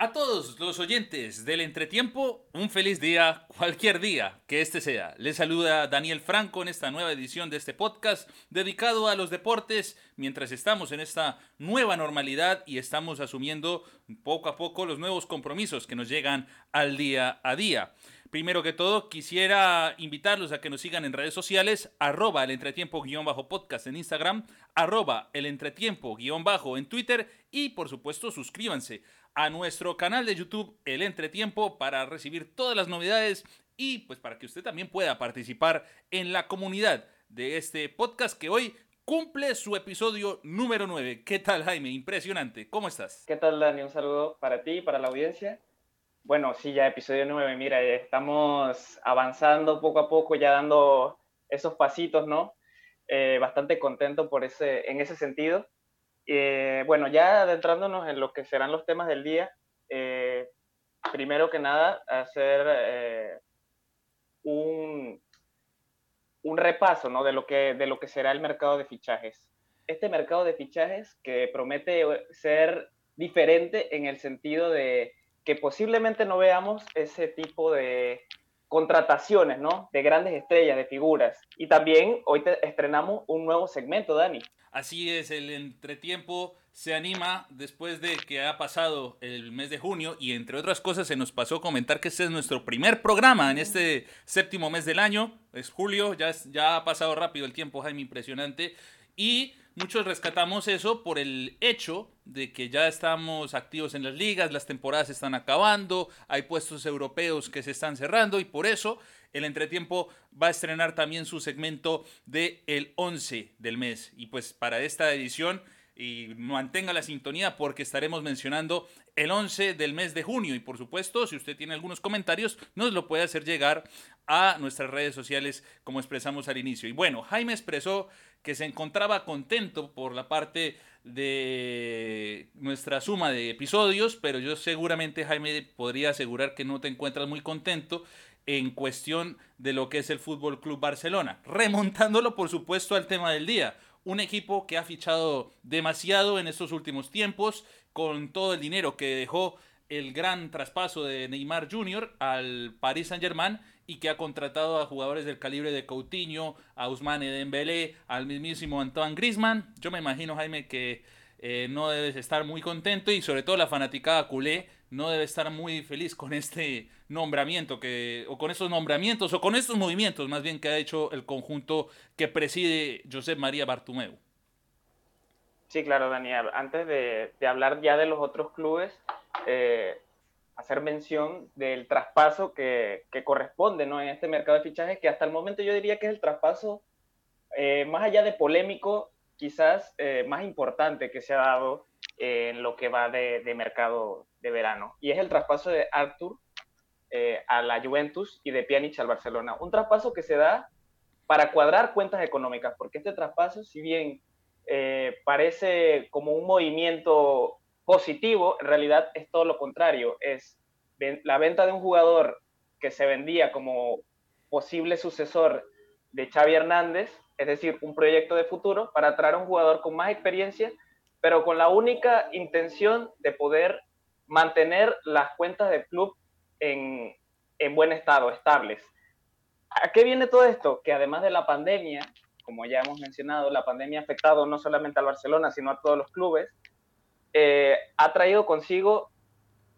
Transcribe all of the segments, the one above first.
A todos los oyentes del entretiempo, un feliz día, cualquier día que este sea. Les saluda Daniel Franco en esta nueva edición de este podcast dedicado a los deportes mientras estamos en esta nueva normalidad y estamos asumiendo poco a poco los nuevos compromisos que nos llegan al día a día. Primero que todo, quisiera invitarlos a que nos sigan en redes sociales, arroba el entretiempo-podcast en Instagram, arroba el entretiempo-bajo en Twitter y por supuesto suscríbanse a nuestro canal de YouTube El Entretiempo para recibir todas las novedades y pues para que usted también pueda participar en la comunidad de este podcast que hoy cumple su episodio número 9. ¿Qué tal Jaime? Impresionante. ¿Cómo estás? ¿Qué tal Dani? Un saludo para ti y para la audiencia. Bueno, sí, ya episodio 9, mira, estamos avanzando poco a poco, ya dando esos pasitos, ¿no? Eh, bastante contento por ese, en ese sentido. Eh, bueno, ya adentrándonos en lo que serán los temas del día, eh, primero que nada, hacer un, un, repaso ¿no? de, lo que, de lo que será el mercado de fichajes. Este mercado de fichajes que promete ser diferente en el sentido de que posiblemente no veamos ese tipo de contrataciones, ¿no? De grandes estrellas, de figuras. Y también hoy estrenamos un nuevo segmento, Dani. Así es, el entretiempo se anima después de que ha pasado el mes de junio y entre otras cosas se nos pasó comentar que este es nuestro primer programa en este séptimo mes del año, es julio, ya, ya ha pasado rápido el tiempo, Jaime, impresionante. Y muchos rescatamos eso por el hecho de que ya estamos activos en las ligas, las temporadas están acabando, hay puestos europeos que se están cerrando y por eso el entretiempo va a estrenar también su segmento de el 11 del mes. Y pues para esta edición y mantenga la sintonía porque estaremos mencionando el 11 del mes de junio y por supuesto si usted tiene algunos comentarios nos lo puede hacer llegar a nuestras redes sociales como expresamos al inicio. Y bueno, Jaime expresó que se encontraba contento por la parte de nuestra suma de episodios, pero yo seguramente Jaime podría asegurar que no te encuentras muy contento en cuestión de lo que es el Fútbol Club Barcelona, remontándolo por supuesto al tema del día un equipo que ha fichado demasiado en estos últimos tiempos, con todo el dinero que dejó el gran traspaso de Neymar Jr. al Paris Saint-Germain y que ha contratado a jugadores del calibre de Coutinho, a Ousmane Dembélé, al mismísimo Antoine Griezmann. Yo me imagino, Jaime, que eh, no debes estar muy contento y sobre todo la fanaticada culé no debe estar muy feliz con este nombramiento que o con estos nombramientos o con estos movimientos más bien que ha hecho el conjunto que preside Josep María Bartumeu. Sí, claro, Daniel. Antes de, hablar ya de los otros clubes, eh, hacer mención del traspaso que, corresponde ¿no? en este mercado de fichajes, que hasta el momento yo diría que es el traspaso, eh, más allá de polémico, quizás eh, más importante que se ha dado en lo que va de, de mercado de verano. Y es el traspaso de Artur eh, a la Juventus y de Pjanic al Barcelona. Un traspaso que se da para cuadrar cuentas económicas, porque este traspaso, si bien eh, parece como un movimiento positivo, en realidad es todo lo contrario. Es la venta de un jugador que se vendía como posible sucesor de Xavi Hernández, es decir, un proyecto de futuro para traer a un jugador con más experiencia, pero con la única intención de poder mantener las cuentas del club en, buen estado, estables. ¿A qué viene todo esto? Que además de la pandemia, como ya hemos mencionado, la pandemia ha afectado no solamente al Barcelona, sino a todos los clubes, eh, ha traído consigo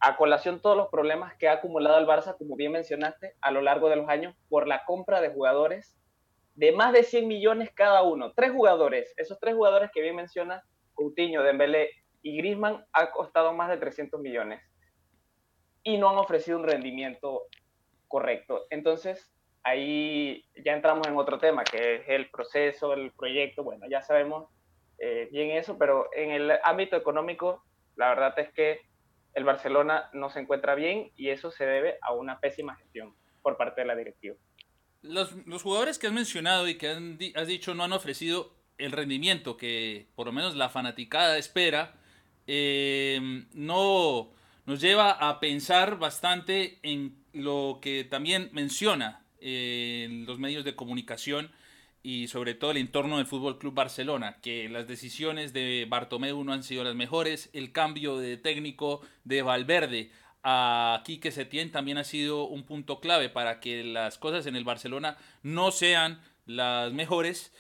a colación todos los problemas que ha acumulado el Barça, como bien mencionaste, a lo largo de los años por la compra de jugadores de más de 100 millones cada uno. Tres jugadores, esos tres jugadores que bien mencionas, Coutinho, Dembélé y Griezmann ha costado más de 300 millones y no han ofrecido un rendimiento correcto. Entonces, ahí ya entramos en otro tema, que es el proceso, el proyecto. Bueno, ya sabemos eh, bien eso, pero en el ámbito económico, la verdad es que el Barcelona no se encuentra bien y eso se debe a una pésima gestión por parte de la directiva. Los, los jugadores que has mencionado y que has dicho no han ofrecido el rendimiento que por lo menos la fanaticada espera, eh, no nos lleva a pensar bastante en lo que también menciona en los medios de comunicación y sobre todo el entorno del Fútbol Club Barcelona, que las decisiones de Bartomeu no han sido las mejores, el cambio de técnico de Valverde a Quique Setién también ha sido un punto clave para que las cosas en el Barcelona no sean las mejores.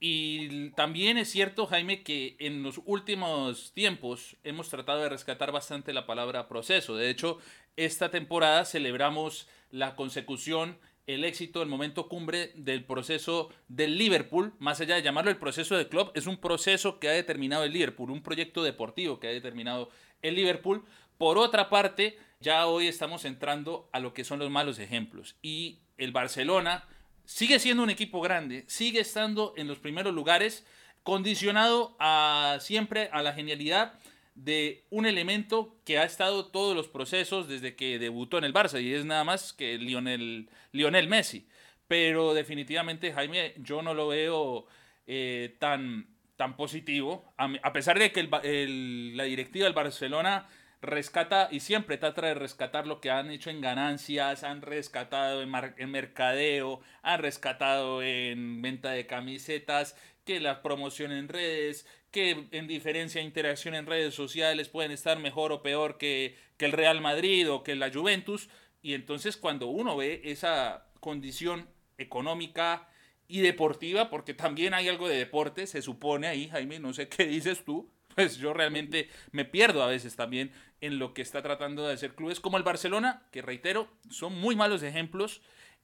Y también es cierto, Jaime, que en los últimos tiempos hemos tratado de rescatar bastante la palabra proceso. De hecho, esta temporada celebramos la consecución el éxito, el momento cumbre del proceso del Liverpool, más allá de llamarlo el proceso de club, es un proceso que ha determinado el Liverpool, un proyecto deportivo que ha determinado el Liverpool. Por otra parte, ya hoy estamos entrando a lo que son los malos ejemplos y el Barcelona sigue siendo un equipo grande, sigue estando en los primeros lugares, condicionado a siempre a la genialidad de un elemento que ha estado todos los procesos desde que debutó en el Barça y es nada más que Lionel, Lionel Messi. Pero definitivamente, Jaime, yo no lo veo eh, tan, tan positivo, a, pesar de que la directiva del Barcelona rescata y siempre trata de rescatar lo que han hecho en ganancias, han rescatado en, en mercadeo, han rescatado en venta de camisetas, que la promoción en redes, que en diferencia de interacción en redes sociales pueden estar mejor o peor que, que el Real Madrid o que la Juventus. Y entonces cuando uno ve esa condición económica y deportiva, porque también hay algo de deporte, se supone ahí, Jaime, no sé qué dices tú, pues yo realmente me pierdo a veces también en lo que está tratando de hacer clubes como el Barcelona, que reitero, son muy malos ejemplos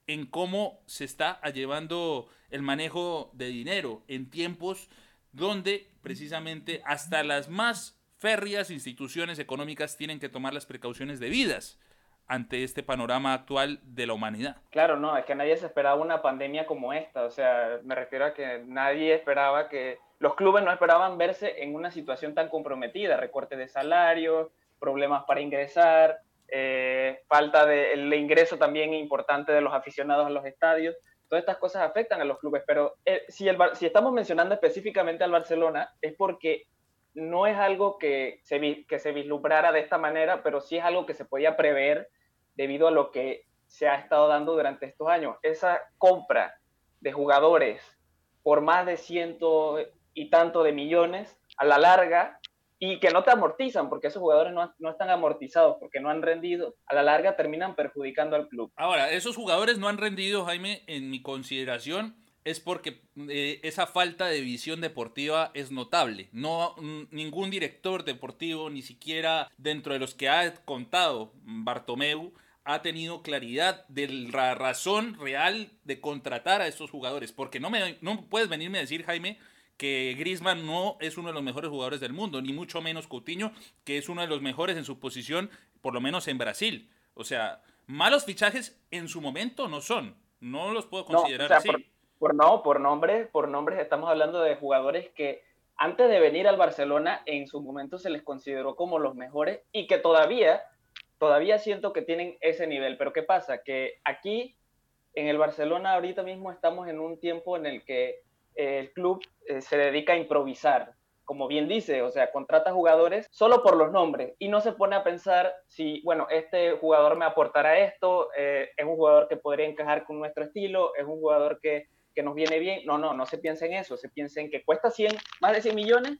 en cómo se está llevando el manejo de dinero en tiempos donde precisamente hasta las más férreas instituciones económicas tienen que tomar las precauciones debidas ante este panorama actual de la humanidad. Claro, no, es que nadie se esperaba una pandemia como esta, o sea, me refiero a que nadie esperaba que los clubes no esperaban verse en una situación tan comprometida, recorte de salarios, problemas para ingresar, eh, falta de el ingreso también importante de los aficionados a los estadios. Todas estas cosas afectan a los clubes, pero eh, si, estamos mencionando específicamente al Barcelona es porque no es algo que se, que se vislumbrara de esta manera, pero sí es algo que se podía prever debido a lo que se ha estado dando durante estos años. Esa compra de jugadores por más de ciento y tanto de millones, a la larga y que no te amortizan, porque esos jugadores no, no, están amortizados, porque no han rendido, a la larga terminan perjudicando al club. Ahora, esos jugadores no han rendido, Jaime, en mi consideración, es porque eh, esa falta de visión deportiva es notable. No, ningún director deportivo, ni siquiera dentro de los que ha contado Bartomeu, ha tenido claridad de la razón real de contratar a estos jugadores. Porque no, me, no puedes venirme a decir, Jaime, que Griezmann no es uno de los mejores jugadores del mundo, ni mucho menos Coutinho, que es uno de los mejores en su posición, por lo menos en Brasil. O sea, malos fichajes en su momento no son. No los puedo considerar así. Por, no, por nombres, por nombres estamos hablando de jugadores que antes de venir al Barcelona en su momento se les consideró como los mejores y que todavía, todavía siento que tienen ese nivel. Pero ¿qué pasa? Que aquí en el Barcelona ahorita mismo estamos en un tiempo en el que el club eh, se dedica a improvisar, como bien dice, o sea, contrata jugadores solo por los nombres y no se pone a pensar si, bueno, este jugador me aportará esto, eh, es un jugador que podría encajar con nuestro estilo, es un jugador que, que, nos viene bien. No, no, no se piensa en eso, se piensa en que cuesta 100, más de 100 millones,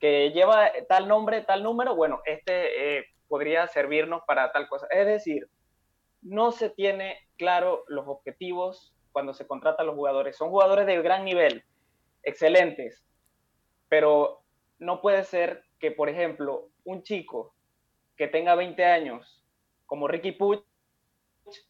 que lleva tal nombre, tal número, bueno, este eh, podría servirnos para tal cosa. Es decir, no se tiene claro los objetivos cuando se contratan los jugadores. Son jugadores de gran nivel, excelentes, pero no puede ser que, por ejemplo, un chico que tenga 20 años, como Ricky Puig,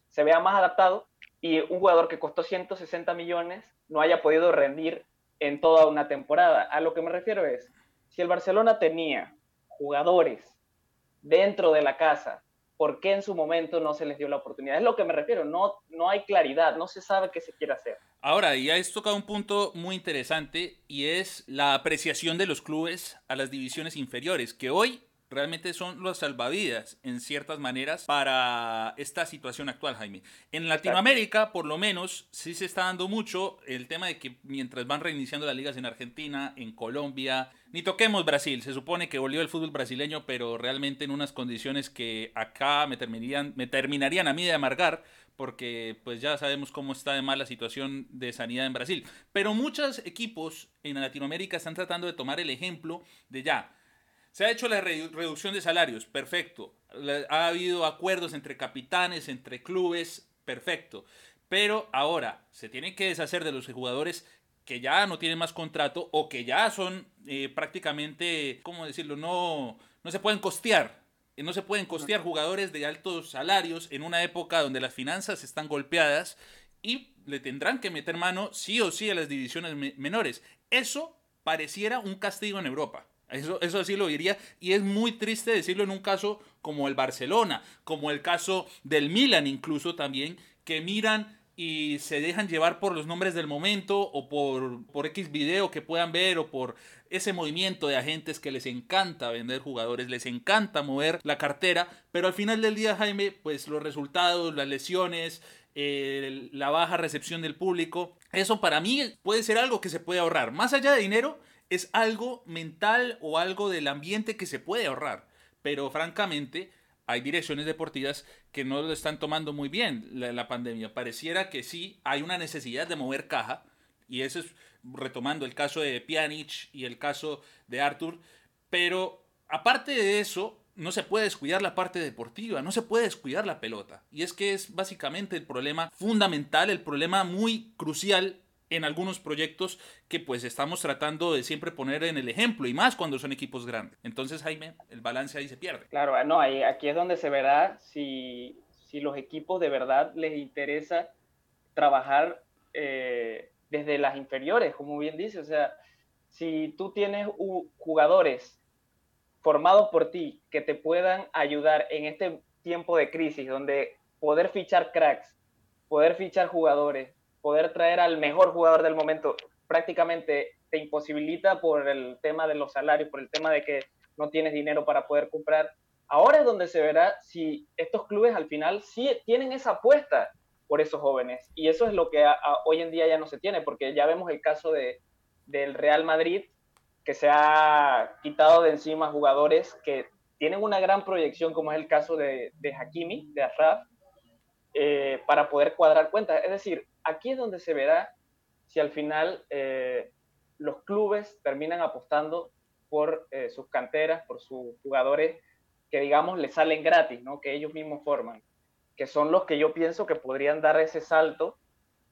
se vea más adaptado y un jugador que costó 160 millones no haya podido rendir en toda una temporada. A lo que me refiero es, si el Barcelona tenía jugadores dentro de la casa por qué en su momento no se les dio la oportunidad. Es lo que me refiero, no, no hay claridad, no se sabe qué se quiere hacer. Ahora, ya has tocado un punto muy interesante y es la apreciación de los clubes a las divisiones inferiores, que hoy realmente son los salvavidas en ciertas maneras para esta situación actual, Jaime. En Latinoamérica, por lo menos, sí se está dando mucho el tema de que mientras van reiniciando las ligas en Argentina, en Colombia, ni toquemos Brasil, se supone que volvió el fútbol brasileño, pero realmente en unas condiciones que acá me terminarían, me terminarían a mí de amargar, porque pues ya sabemos cómo está de mal la situación de sanidad en Brasil. Pero muchos equipos en Latinoamérica están tratando de tomar el ejemplo de ya, se ha hecho la reducción de salarios, perfecto. Ha habido acuerdos entre capitanes, entre clubes, perfecto. Pero ahora se tienen que deshacer de los jugadores que ya no tienen más contrato o que ya son eh, prácticamente, ¿cómo decirlo? No, no se pueden costear. Eh, no se pueden costear jugadores de altos salarios en una época donde las finanzas están golpeadas y le tendrán que meter mano sí o sí a las divisiones menores. Eso pareciera un castigo en Europa. Eso, eso sí lo diría. Y es muy triste decirlo en un caso como el Barcelona, como el caso del Milan incluso también, que miran y se dejan llevar por los nombres del momento o por, por X video que puedan ver o por ese movimiento de agentes que les encanta vender jugadores, les encanta mover la cartera, pero al final del día, Jaime, pues los resultados, las lesiones, eh, la baja recepción del público, eso para mí puede ser algo que se puede ahorrar. Más allá de dinero, es algo mental o algo del ambiente que se puede ahorrar. Pero francamente, hay direcciones deportivas que no lo están tomando muy bien la, pandemia. Pareciera que sí hay una necesidad de mover caja, y eso es retomando el caso de Pjanic y el caso de Arthur, pero aparte de eso, no se puede descuidar la parte deportiva, no se puede descuidar la pelota. Y es que es básicamente el problema fundamental, el problema muy crucial en algunos proyectos que pues estamos tratando de siempre poner en el ejemplo y más cuando son equipos grandes. Entonces, Jaime, el balance ahí se pierde. Claro, ah, no, ahí, aquí es donde se verá si, si los equipos de verdad les interesa trabajar eh, desde las inferiores, como bien dice. O sea, si tú tienes jugadores formados por ti que te puedan ayudar en este tiempo de crisis, donde poder fichar cracks, poder fichar jugadores, poder traer al mejor jugador del momento prácticamente te imposibilita por el tema de los salarios, por el tema de que no tienes dinero para poder comprar. Ahora es donde se verá si estos clubes al final sí tienen esa apuesta por esos jóvenes. Y eso es lo que hoy en día ya no se tiene, porque ya vemos el caso de, del Real Madrid, que se ha quitado de encima jugadores que tienen una gran proyección, como es el caso de, de Hakimi, de Afraf, eh, para poder cuadrar cuentas. Es decir, aquí es donde se verá si al final eh, los clubes terminan apostando por eh, sus canteras, por sus jugadores que digamos les salen gratis, ¿no? que ellos mismos forman, que son los que yo pienso que podrían dar ese salto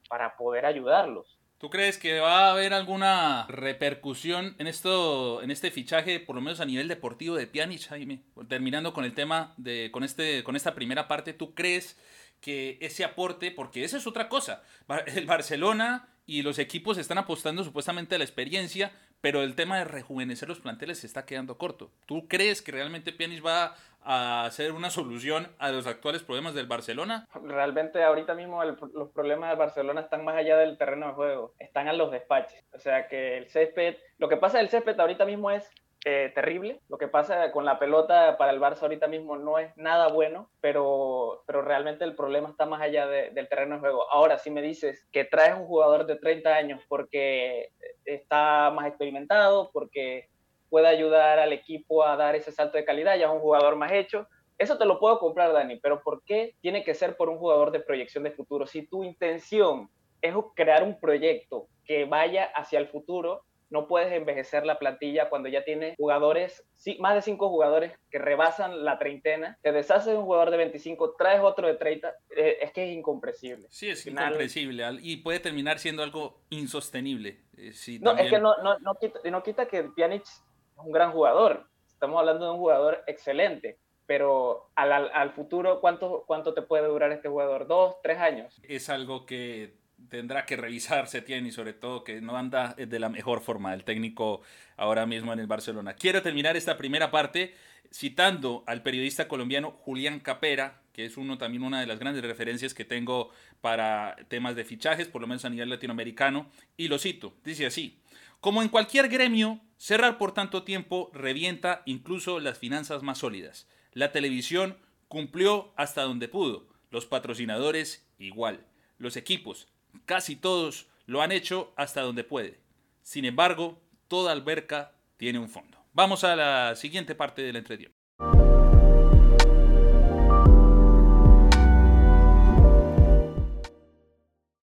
para poder ayudarlos. ¿Tú crees que va a haber alguna repercusión en esto, en este fichaje, por lo menos a nivel deportivo de Pjanic, Jaime? Terminando con el tema de, con este, con esta primera parte, ¿tú crees que ese aporte, porque esa es otra cosa. El Barcelona y los equipos están apostando supuestamente a la experiencia, pero el tema de rejuvenecer los planteles se está quedando corto. ¿Tú crees que realmente Pjanic va a hacer una solución a los actuales problemas del Barcelona? Realmente ahorita mismo los problemas del Barcelona están más allá del terreno de juego, están a los despaches. O sea que el césped, lo que pasa del césped ahorita mismo es eh, terrible. Lo que pasa con la pelota para el Barça ahorita mismo no es nada bueno, pero, pero realmente el problema está más allá del terreno de juego. Ahora, si me dices que traes un jugador de 30 años porque está más experimentado, porque puede ayudar al equipo a dar ese salto de calidad, ya es un jugador más hecho, eso te lo puedo comprar, Dani, pero ¿por qué tiene que ser por un jugador de proyección de futuro? Si tu intención es crear un proyecto que vaya hacia el futuro, no puedes envejecer la plantilla cuando ya tienes jugadores, más de cinco jugadores que rebasan la treintena, te deshaces de un jugador de 25, traes otro de 30, eh, es que es incomprensible. Sí, es incomprensible y puede terminar siendo algo insostenible. Eh, no, es que no, no, no, quita, no quita que Pjanic es un gran jugador, estamos hablando de un jugador excelente, pero al, al, al futuro, ¿cuánto, ¿cuánto te puede durar este jugador? ¿Dos, tres años? Es algo que tendrá que revisarse tiene y sobre todo que no anda de la mejor forma el técnico ahora mismo en el Barcelona. Quiero terminar esta primera parte citando al periodista colombiano Julián Capera, que es uno también una de las grandes referencias que tengo para temas de fichajes, por lo menos a nivel latinoamericano, y lo cito, dice así, como en cualquier gremio, cerrar por tanto tiempo revienta incluso las finanzas más sólidas. La televisión cumplió hasta donde pudo, los patrocinadores igual, los equipos Casi todos lo han hecho hasta donde puede. Sin embargo, toda alberca tiene un fondo. Vamos a la siguiente parte del entretiempo.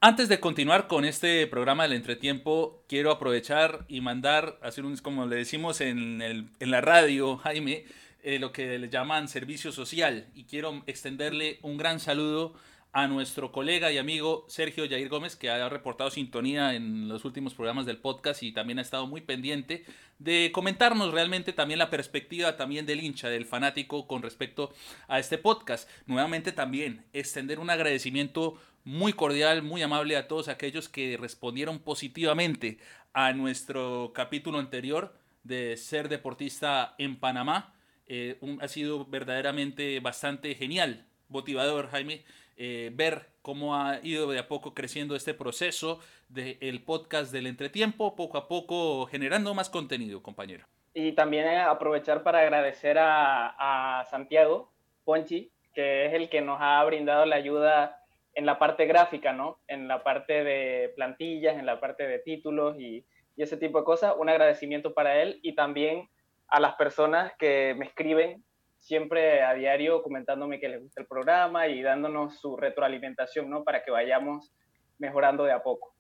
Antes de continuar con este programa del entretiempo, quiero aprovechar y mandar, hacer un, como le decimos en, el, en la radio, Jaime, eh, lo que le llaman servicio social. Y quiero extenderle un gran saludo a nuestro colega y amigo Sergio Jair Gómez, que ha reportado sintonía en los últimos programas del podcast y también ha estado muy pendiente de comentarnos realmente también la perspectiva también del hincha, del fanático con respecto a este podcast. Nuevamente también extender un agradecimiento muy cordial, muy amable a todos aquellos que respondieron positivamente a nuestro capítulo anterior de ser deportista en Panamá. Eh, ha sido verdaderamente bastante genial, motivador, Jaime eh, ver cómo ha ido de a poco creciendo este proceso del podcast del entretiempo, poco a poco generando más contenido, compañero. Y también aprovechar para agradecer a, a Santiago Ponchi, que es el que nos ha brindado la ayuda en la parte gráfica, ¿no? En la parte de plantillas, en la parte de títulos y, y, ese tipo de cosas. Un agradecimiento para él y también a las personas que me escriben siempre a diario comentándome que les gusta el programa y dándonos su retroalimentación, ¿no? Para que vayamos mejorando de a poco.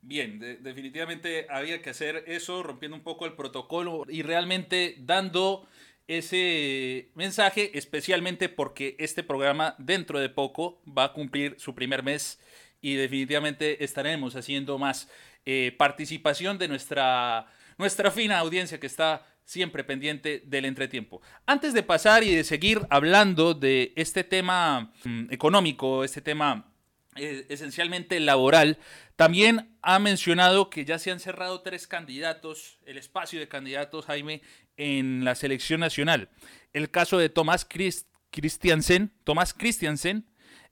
Bien, definitivamente había que hacer eso, rompiendo un poco el protocolo y realmente dando ese mensaje, especialmente porque este programa dentro de poco va a cumplir su primer mes y definitivamente estaremos haciendo más eh, participación de nuestra, nuestra fina audiencia que está siempre pendiente del entretiempo. Antes de pasar y de seguir hablando de este tema mm, económico, este tema eh, esencialmente laboral, también ha mencionado que ya se han cerrado tres candidatos, el espacio de candidatos, Jaime, en la selección nacional. El caso de Tomás Christiansen, Tomás Christiansen,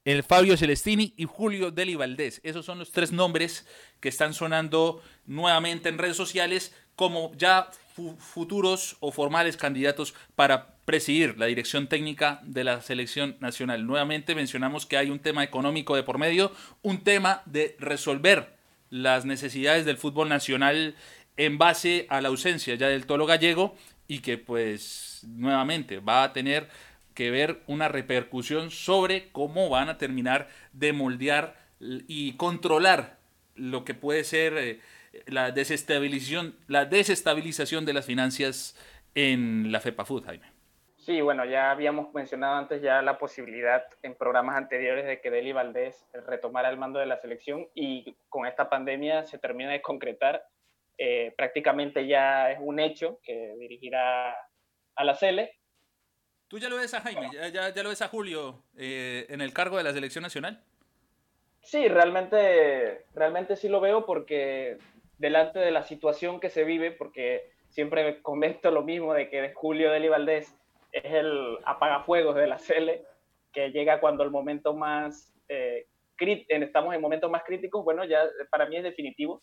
el Fabio Celestini y Julio Deli Valdés. Esos son los tres nombres que están sonando nuevamente en redes sociales como ya futuros o formales candidatos para presidir la dirección técnica de la selección nacional. Nuevamente mencionamos que hay un tema económico de por medio, un tema de resolver las necesidades del fútbol nacional en base a la ausencia ya del tolo gallego y que pues nuevamente va a tener que ver una repercusión sobre cómo van a terminar de moldear y controlar lo que puede ser eh, la desestabilización, la desestabilización de las finanzas en la FEPA Food, Jaime. Sí, bueno, ya habíamos mencionado antes ya la posibilidad en programas anteriores de que Deli Valdés retomara el mando de la selección y con esta pandemia se termina de concretar. Eh, prácticamente ya es un hecho que dirigirá a la Cele. ¿Tú ya lo ves a Jaime? ¿Ya, ya, lo ves a Julio eh, en el cargo de la selección nacional? Sí, realmente, realmente sí lo veo porque delante de la situación que se vive, porque siempre comento lo mismo de que Julio Deli Valdés es el apagafuegos de la CL, que llega cuando el momento más, eh, estamos en momentos más críticos, bueno, ya para mí es definitivo,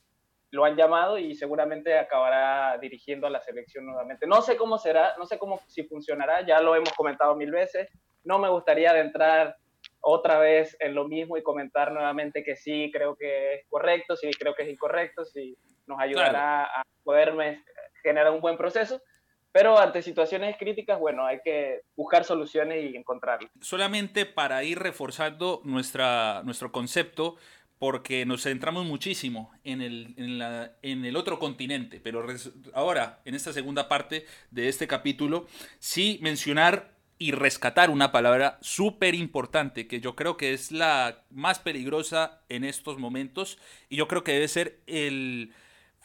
lo han llamado y seguramente acabará dirigiendo a la selección nuevamente. No sé cómo será, no sé cómo si funcionará, ya lo hemos comentado mil veces, no me gustaría adentrar otra vez en lo mismo y comentar nuevamente que sí, creo que es correcto, sí, creo que es incorrecto, sí, nos ayudará a poder generar un buen proceso. Pero ante situaciones críticas, bueno, hay que buscar soluciones y encontrarlas. Solamente para ir reforzando nuestra, nuestro concepto, porque nos centramos muchísimo en el, en, la, en el otro continente, pero ahora, en esta segunda parte de este capítulo, sí mencionar y rescatar una palabra súper importante que yo creo que es la más peligrosa en estos momentos y yo creo que debe ser el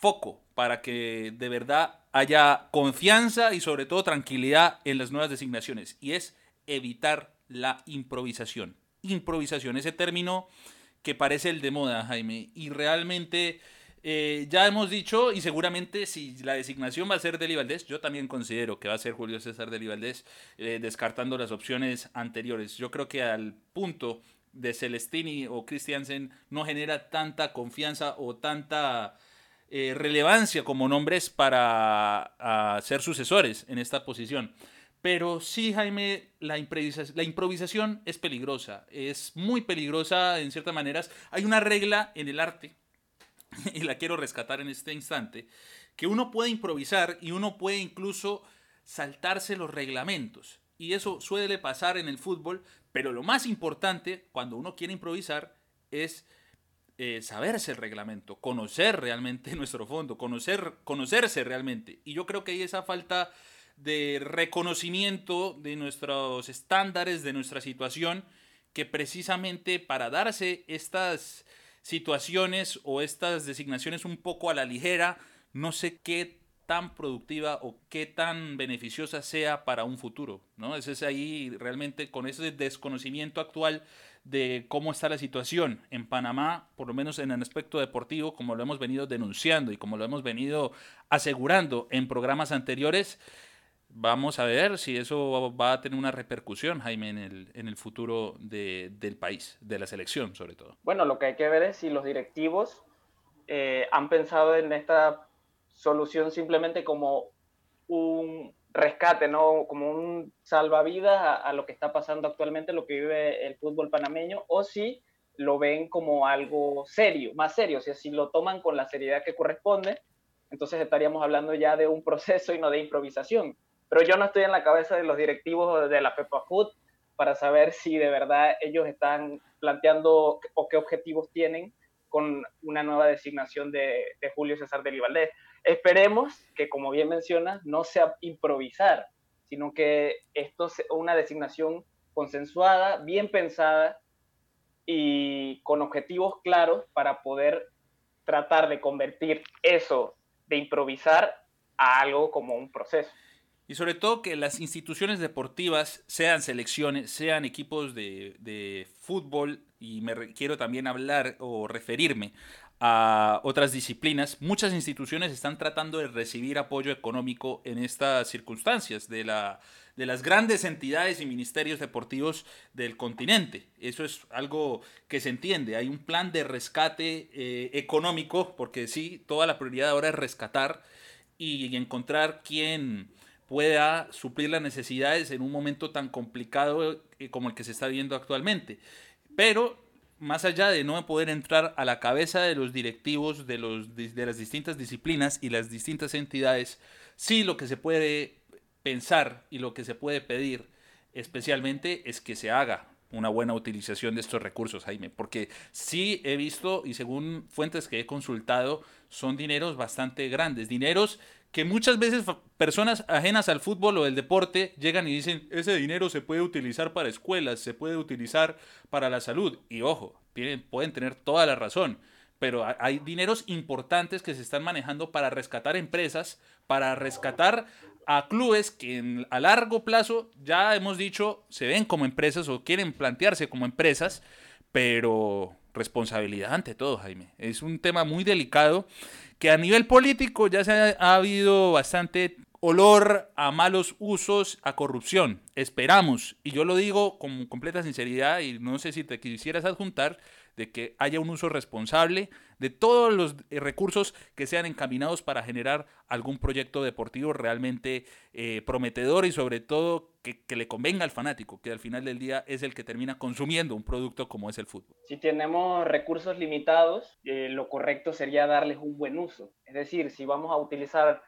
foco para que de verdad haya confianza y sobre todo tranquilidad en las nuevas designaciones y es evitar la improvisación. Improvisación, ese término que parece el de moda, Jaime, y realmente eh, ya hemos dicho, y seguramente si la designación va a ser de Valdés, yo también considero que va a ser Julio César de Valdés, eh, descartando las opciones anteriores. Yo creo que al punto de Celestini o Christiansen no genera tanta confianza o tanta eh, relevancia como nombres para ser sucesores en esta posición. Pero sí, Jaime, la, la improvisación es peligrosa, es muy peligrosa en ciertas maneras. Hay una regla en el arte y la quiero rescatar en este instante, que uno puede improvisar y uno puede incluso saltarse los reglamentos. Y eso suele pasar en el fútbol, pero lo más importante cuando uno quiere improvisar es eh, saberse el reglamento, conocer realmente nuestro fondo, conocer, conocerse realmente. Y yo creo que hay esa falta de reconocimiento de nuestros estándares, de nuestra situación, que precisamente para darse estas situaciones o estas designaciones un poco a la ligera, no sé qué tan productiva o qué tan beneficiosa sea para un futuro, ¿no? Ese es ahí realmente con ese desconocimiento actual de cómo está la situación en Panamá, por lo menos en el aspecto deportivo, como lo hemos venido denunciando y como lo hemos venido asegurando en programas anteriores, vamos a ver si eso va a tener una repercusión, Jaime, en el, en el futuro del país, de la selección sobre todo. Bueno, lo que hay que ver es si los directivos eh, han pensado en esta solución simplemente como un rescate, ¿no? Como un salvavidas a, lo que está pasando actualmente, lo que vive el fútbol panameño, o si lo ven como algo serio, más serio, o sea, si lo toman con la seriedad que corresponde, entonces estaríamos hablando ya de un proceso y no de improvisación. Pero yo no estoy en la cabeza de los directivos de la FEPA Food para saber si de verdad ellos están planteando o qué objetivos tienen con una nueva designación de, de Julio César de Valdés. Esperemos que, como bien mencionas, no sea improvisar, sino que esto sea una designación consensuada, bien pensada y con objetivos claros para poder tratar de convertir eso de improvisar a algo como un proceso. Y sobre todo que las instituciones deportivas, sean selecciones, sean equipos de, de fútbol, y me quiero también hablar o referirme a otras disciplinas, muchas instituciones están tratando de recibir apoyo económico en estas circunstancias de, la, de las grandes entidades y ministerios deportivos del continente. Eso es algo que se entiende. Hay un plan de rescate eh, económico, porque sí, toda la prioridad ahora es rescatar y encontrar quién pueda suplir las necesidades en un momento tan complicado eh, como el que se está viendo actualmente. Pero más allá de no poder entrar a la cabeza de los directivos de, los, de las distintas disciplinas y las distintas entidades, sí lo que se puede pensar y lo que se puede pedir especialmente es que se haga una buena utilización de estos recursos, Jaime, porque sí he visto y según fuentes que he consultado, son dineros bastante grandes, dineros que muchas veces personas ajenas al fútbol o el deporte llegan y dicen, ese dinero se puede utilizar para escuelas, se puede utilizar para la salud. Y ojo, pueden tener toda la razón, pero hay dineros importantes que se están manejando para rescatar empresas, para rescatar a clubes que a largo plazo, ya hemos dicho, se ven como empresas o quieren plantearse como empresas, pero responsabilidad ante todo, Jaime. Es un tema muy delicado que a nivel político ya se ha, habido bastante olor a malos usos, a corrupción. Esperamos, y yo lo digo con completa sinceridad, y no sé si te quisieras adjuntar, de que haya un uso responsable de todos los recursos que sean encaminados para generar algún proyecto deportivo realmente eh, prometedor y sobre todo que, le convenga al fanático, que al final del día es el que termina consumiendo un producto como es el fútbol. Si tenemos recursos limitados, eh, lo correcto sería darles un buen uso. Es decir, si vamos a utilizar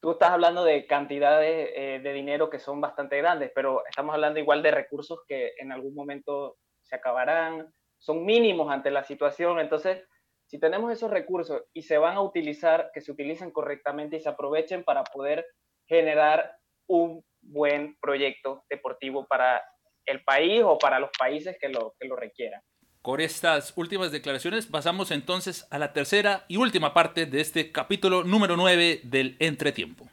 tú estás hablando de cantidades eh, de dinero que son bastante grandes, pero estamos hablando igual de recursos que en algún momento se acabarán, son mínimos ante la situación. Entonces, si tenemos esos recursos y se van a utilizar, que se utilicen correctamente y se aprovechen para poder generar un buen proyecto deportivo para el país o para los países que lo, que lo requieran. Con estas últimas declaraciones pasamos entonces a la tercera y última parte de este capítulo número 9 del Entretiempo.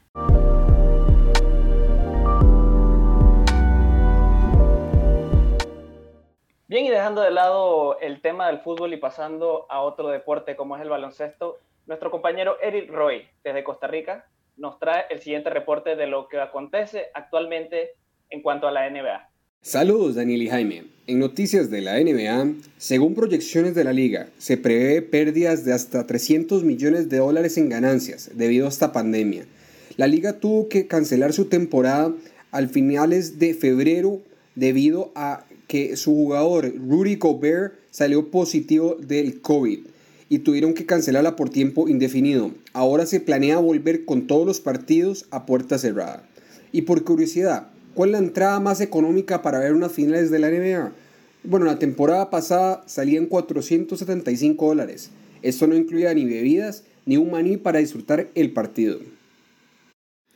Bien, y dejando de lado el tema del fútbol y pasando a otro deporte como es el baloncesto, nuestro compañero Eric Roy, desde Costa Rica, nos trae el siguiente reporte de lo que acontece actualmente en cuanto a la NBA. Saludos Daniel y Jaime. En noticias de la NBA, según proyecciones de la liga, se prevé pérdidas de hasta 300 millones de dólares en ganancias debido a esta pandemia. La liga tuvo que cancelar su temporada al finales de febrero debido a que su jugador Rudy Gobert salió positivo del COVID y tuvieron que cancelarla por tiempo indefinido. Ahora se planea volver con todos los partidos a puerta cerrada. Y por curiosidad, ¿cuál es la entrada más económica para ver unas finales de la NBA? Bueno, la temporada pasada salían 475 dólares. Esto no incluía ni bebidas ni un maní para disfrutar el partido.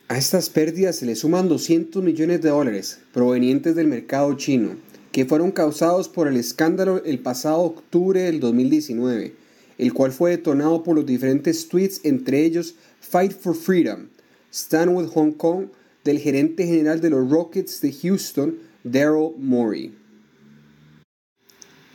A estas pérdidas se le suman 200 millones de dólares provenientes del mercado chino, que fueron causados por el escándalo el pasado octubre del 2019, el cual fue detonado por los diferentes tweets, entre ellos Fight for Freedom, Stand with Hong Kong, del gerente general de los Rockets de Houston, Daryl Morey.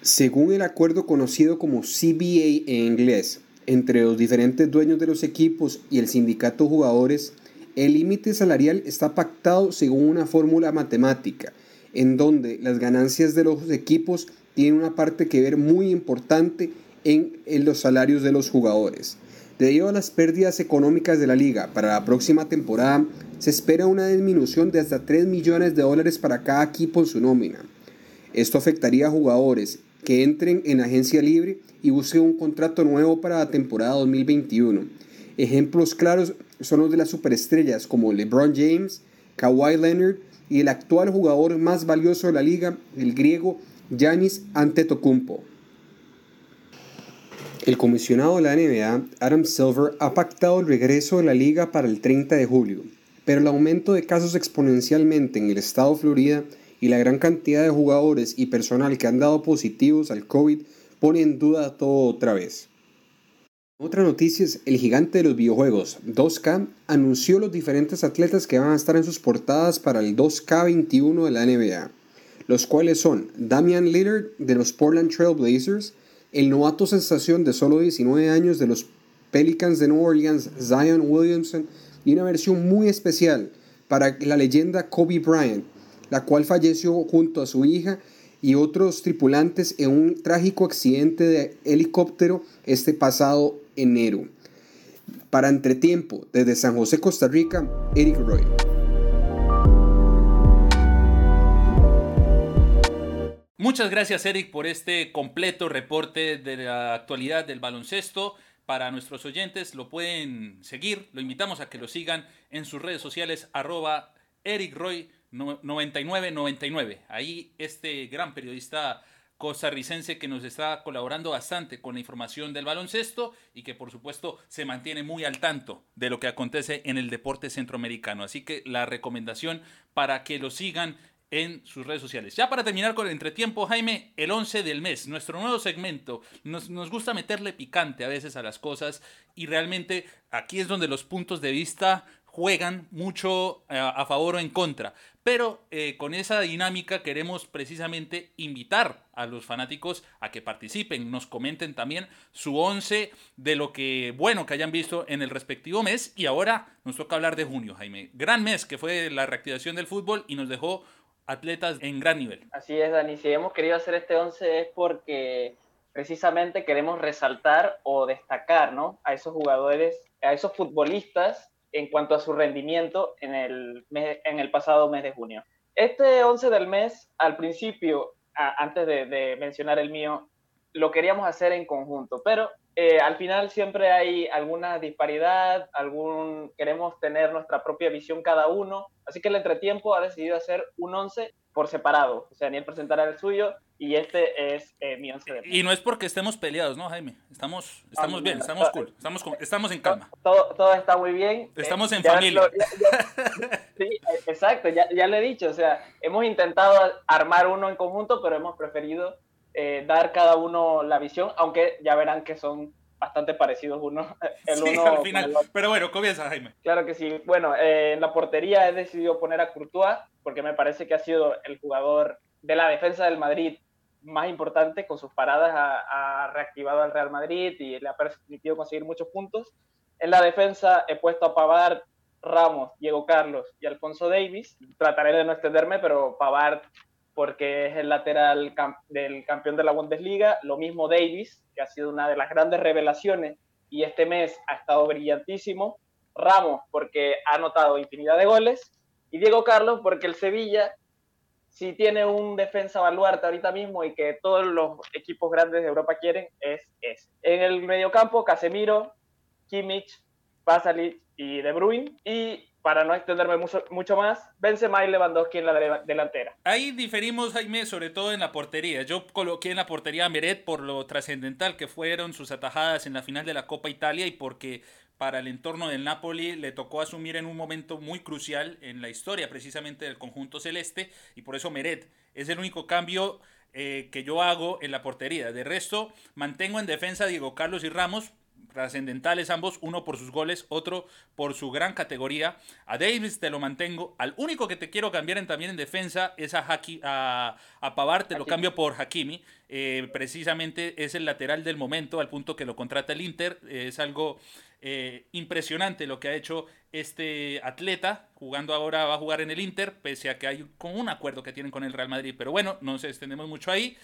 Según el acuerdo conocido como CBA en inglés, entre los diferentes dueños de los equipos y el sindicato de jugadores, el límite salarial está pactado según una fórmula matemática, en donde las ganancias de los equipos tienen una parte que ver muy importante en, los salarios de los jugadores. Debido a las pérdidas económicas de la liga para la próxima temporada, se espera una disminución de hasta 3 millones de dólares para cada equipo en su nómina. Esto afectaría a jugadores que entren en agencia libre y busquen un contrato nuevo para la temporada 2021. Ejemplos claros son los de las superestrellas como LeBron James, Kawhi Leonard y el actual jugador más valioso de la liga, el griego Giannis Antetokounmpo. El comisionado de la NBA, Adam Silver, ha pactado el regreso de la liga para el 30 de julio, pero el aumento de casos exponencialmente en el estado de Florida y la gran cantidad de jugadores y personal que han dado positivos al COVID pone en duda todo otra vez. Otra noticia es el gigante de los videojuegos, 2K, anunció los diferentes atletas que van a estar en sus portadas para el 2K21 de la NBA, los cuales son Damian Lillard de los Portland Trail Blazers, el novato sensación de solo 19 años de los Pelicans de New Orleans, Zion Williamson, y una versión muy especial para la leyenda Kobe Bryant, la cual falleció junto a su hija y otros tripulantes en un trágico accidente de helicóptero este pasado enero. Para entretiempo, desde San José, Costa Rica, Eric Roy. Muchas gracias Eric por este completo reporte de la actualidad del baloncesto. Para nuestros oyentes lo pueden seguir, lo invitamos a que lo sigan en sus redes sociales arroba Eric Roy 9999. Ahí este gran periodista costarricense que nos está colaborando bastante con la información del baloncesto y que por supuesto se mantiene muy al tanto de lo que acontece en el deporte centroamericano. Así que la recomendación para que lo sigan en sus redes sociales. Ya para terminar con el entretiempo, Jaime, el 11 del mes, nuestro nuevo segmento. Nos, nos, gusta meterle picante a veces a las cosas y realmente aquí es donde los puntos de vista juegan mucho eh, a favor o en contra. Pero eh, con esa dinámica queremos precisamente invitar a los fanáticos a que participen, nos comenten también su once de lo que bueno que hayan visto en el respectivo mes. Y ahora nos toca hablar de junio, Jaime. Gran mes que fue la reactivación del fútbol y nos dejó atletas en gran nivel. Así es, Dani. Si hemos querido hacer este once es porque precisamente queremos resaltar o destacar ¿no? a esos jugadores, a esos futbolistas en cuanto a su rendimiento en el, en el pasado mes de junio. Este 11 del mes, al principio, antes de, mencionar el mío, lo queríamos hacer en conjunto, pero eh, al final siempre hay alguna disparidad, algún, queremos tener nuestra propia visión cada uno, así que el entretiempo ha decidido hacer un 11 por separado. O sea, Daniel presentará el suyo y este es eh, mi once de Y no es porque estemos peleados, ¿no, Jaime? Estamos, estamos bien, estamos cool, estamos, estamos en calma. Todo, todo está muy bien. Estamos en familia. sí, exacto, ya, ya lo he dicho. O sea, hemos intentado armar uno en conjunto, pero hemos preferido eh, dar cada uno la visión, aunque ya verán que son bastante parecidos uno, el sí, uno al final. Pero bueno, comienza Jaime. Claro que sí. Bueno, eh, en la portería he decidido poner a Courtois porque me parece que ha sido el jugador de la defensa del Madrid más importante con sus paradas ha, reactivado al Real Madrid y le ha permitido conseguir muchos puntos. En la defensa he puesto a Pavard, Ramos, Diego Carlos y Alfonso Davis. Trataré de no extenderme, pero Pavard porque es el lateral del campeón de la Bundesliga, lo mismo Davis, que ha sido una de las grandes revelaciones y este mes ha estado brillantísimo, Ramos porque ha anotado infinidad de goles y Diego Carlos porque el Sevilla si tiene un defensa baluarte ahorita mismo y que todos los equipos grandes de Europa quieren, es ese. En el mediocampo, Casemiro, Kimmich, Pasalic y De Bruyne. Y para no extenderme mucho, mucho más, Benzema y Lewandowski en la delantera. Ahí diferimos, Jaime, sobre todo en la portería. Yo coloqué en la portería a Meret por lo trascendental que fueron sus atajadas en la final de la Copa Italia y porque para el entorno del Napoli le tocó asumir en un momento muy crucial en la historia precisamente del conjunto celeste y por eso Meret es el único cambio eh, que yo hago en la portería. De resto, mantengo en defensa a Diego Carlos y Ramos, trascendentales ambos, uno por sus goles, otro por su gran categoría. A Davis te lo mantengo. Al único que te quiero cambiar en, también en defensa es a, Haki, a, a Pavar, te lo cambio por Hakimi. Eh, precisamente es el lateral del momento, al punto que lo contrata el Inter. es algo eh, impresionante lo que ha hecho este atleta, jugando ahora, va a jugar en el Inter, pese a que hay con un acuerdo que tienen con el Real Madrid. Pero bueno, no nos extendemos mucho ahí.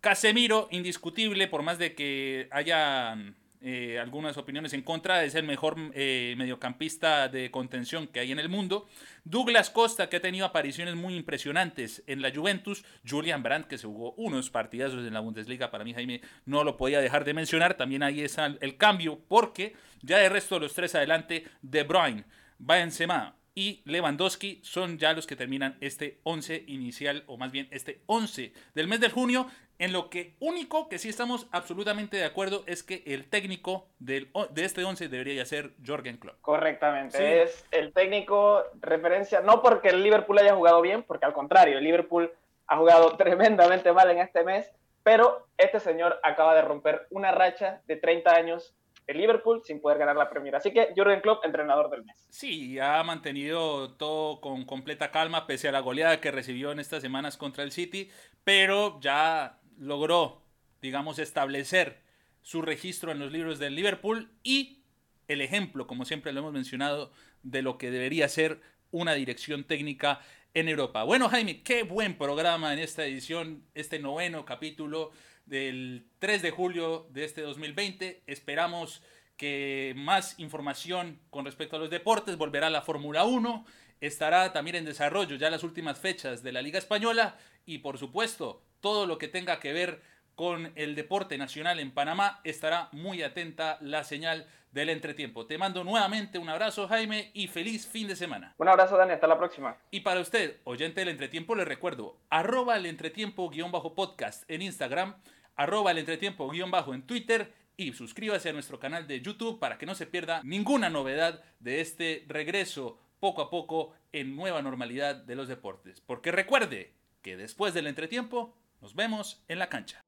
Casemiro, indiscutible, por más de que haya eh, algunas opiniones en contra, es el mejor eh, mediocampista de contención que hay en el mundo. Douglas Costa, que ha tenido apariciones muy impresionantes en la Juventus. Julian Brandt, que se jugó unos partidazos en la Bundesliga. Para mí, Jaime, no lo podía dejar de mencionar. También ahí está el cambio, porque ya de resto de los tres adelante, De Bruyne, Benzema, y Lewandowski son ya los que terminan este 11 inicial, o más bien este 11 del mes de junio, en lo que único que sí estamos absolutamente de acuerdo es que el técnico del, de este 11 debería ser Jorgen Klopp. Correctamente, es el técnico referencia, no porque el Liverpool haya jugado bien, porque al contrario, el Liverpool ha jugado tremendamente mal en este mes, pero este señor acaba de romper una racha de 30 años el Liverpool sin poder ganar la Premier. Así que Jurgen Klopp, entrenador del mes. Sí, ha mantenido todo con completa calma pese a la goleada que recibió en estas semanas contra el City, pero ya logró, digamos, establecer su registro en los libros del Liverpool y el ejemplo, como siempre lo hemos mencionado, de lo que debería ser una dirección técnica en Europa. Bueno, Jaime, qué buen programa en esta edición, este noveno capítulo del 3 de julio de este 2020. Esperamos que más información con respecto a los deportes, volverá la Fórmula 1, estará también en desarrollo ya las últimas fechas de la Liga Española y por supuesto todo lo que tenga que ver con el deporte nacional en Panamá estará muy atenta la señal del entretiempo. Te mando nuevamente un abrazo Jaime y feliz fin de semana. Un abrazo Dani, hasta la próxima. Y para usted, oyente del entretiempo, le recuerdo, arroba el entretiempo-podcast en Instagram, arroba el entretiempo guion bajo en Twitter y suscríbase a nuestro canal de YouTube para que no se pierda ninguna novedad de este regreso poco a poco en nueva normalidad de los deportes. Porque recuerde que después del entretiempo nos vemos en la cancha.